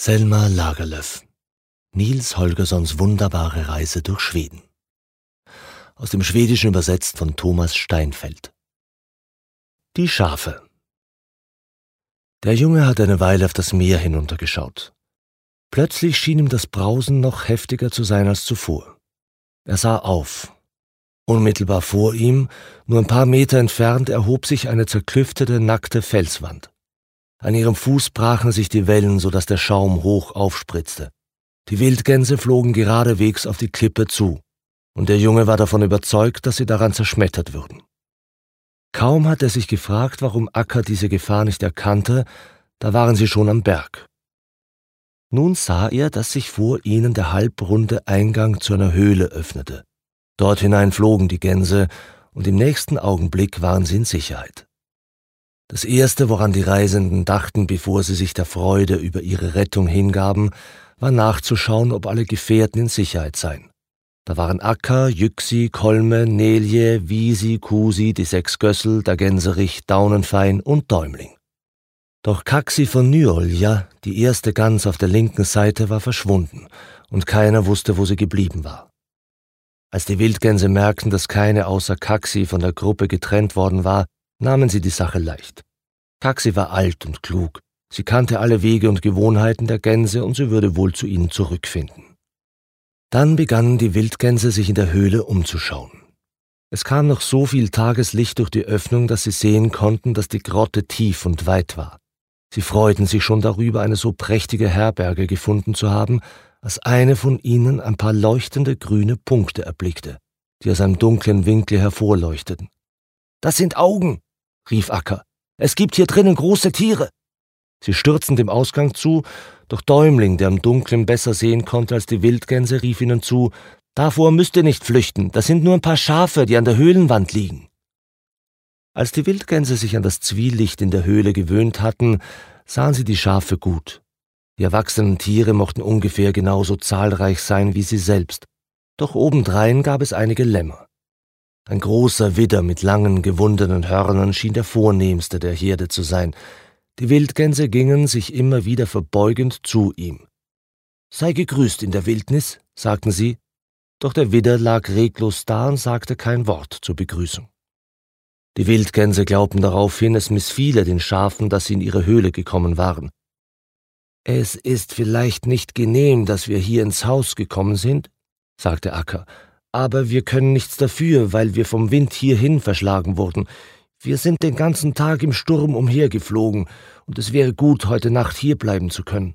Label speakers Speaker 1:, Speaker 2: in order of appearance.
Speaker 1: Selma Lagerlöf Nils Holgerssons wunderbare Reise durch Schweden. Aus dem Schwedischen übersetzt von Thomas Steinfeld. Die Schafe. Der Junge hat eine Weile auf das Meer hinuntergeschaut. Plötzlich schien ihm das Brausen noch heftiger zu sein als zuvor. Er sah auf. Unmittelbar vor ihm, nur ein paar Meter entfernt, erhob sich eine zerklüftete, nackte Felswand. An ihrem Fuß brachen sich die Wellen, so dass der Schaum hoch aufspritzte. Die Wildgänse flogen geradewegs auf die Klippe zu, und der Junge war davon überzeugt, dass sie daran zerschmettert würden. Kaum hatte er sich gefragt, warum Acker diese Gefahr nicht erkannte, da waren sie schon am Berg. Nun sah er, dass sich vor ihnen der halbrunde Eingang zu einer Höhle öffnete. Dort hinein flogen die Gänse, und im nächsten Augenblick waren sie in Sicherheit. Das Erste, woran die Reisenden dachten, bevor sie sich der Freude über ihre Rettung hingaben, war nachzuschauen, ob alle Gefährten in Sicherheit seien. Da waren Acker, Yüksi, Kolme, Nelje, Wiesi, Kusi, die sechs Gössel, der Gänserich, Daunenfein und Däumling. Doch Kaxi von Nyolja, die erste Gans auf der linken Seite, war verschwunden, und keiner wusste, wo sie geblieben war. Als die Wildgänse merkten, dass keine außer Kaxi von der Gruppe getrennt worden war, nahmen sie die Sache leicht. Kaxi war alt und klug, sie kannte alle Wege und Gewohnheiten der Gänse und sie würde wohl zu ihnen zurückfinden. Dann begannen die Wildgänse sich in der Höhle umzuschauen. Es kam noch so viel Tageslicht durch die Öffnung, dass sie sehen konnten, dass die Grotte tief und weit war. Sie freuten sich schon darüber, eine so prächtige Herberge gefunden zu haben, als eine von ihnen ein paar leuchtende grüne Punkte erblickte, die aus einem dunklen Winkel hervorleuchteten. Das sind Augen, rief Acker. Es gibt hier drinnen große Tiere. Sie stürzten dem Ausgang zu, doch Däumling, der im Dunkeln besser sehen konnte als die Wildgänse, rief ihnen zu, Davor müsst ihr nicht flüchten, das sind nur ein paar Schafe, die an der Höhlenwand liegen. Als die Wildgänse sich an das Zwielicht in der Höhle gewöhnt hatten, sahen sie die Schafe gut. Die erwachsenen Tiere mochten ungefähr genauso zahlreich sein wie sie selbst, doch obendrein gab es einige Lämmer. Ein großer Widder mit langen, gewundenen Hörnern schien der vornehmste der Herde zu sein. Die Wildgänse gingen sich immer wieder verbeugend zu ihm. Sei gegrüßt in der Wildnis, sagten sie, doch der Widder lag reglos da und sagte kein Wort zur Begrüßung. Die Wildgänse glaubten daraufhin, es missfiele den Schafen, dass sie in ihre Höhle gekommen waren. Es ist vielleicht nicht genehm, dass wir hier ins Haus gekommen sind, sagte Acker, aber wir können nichts dafür, weil wir vom Wind hierhin verschlagen wurden. Wir sind den ganzen Tag im Sturm umhergeflogen, und es wäre gut, heute Nacht hier bleiben zu können.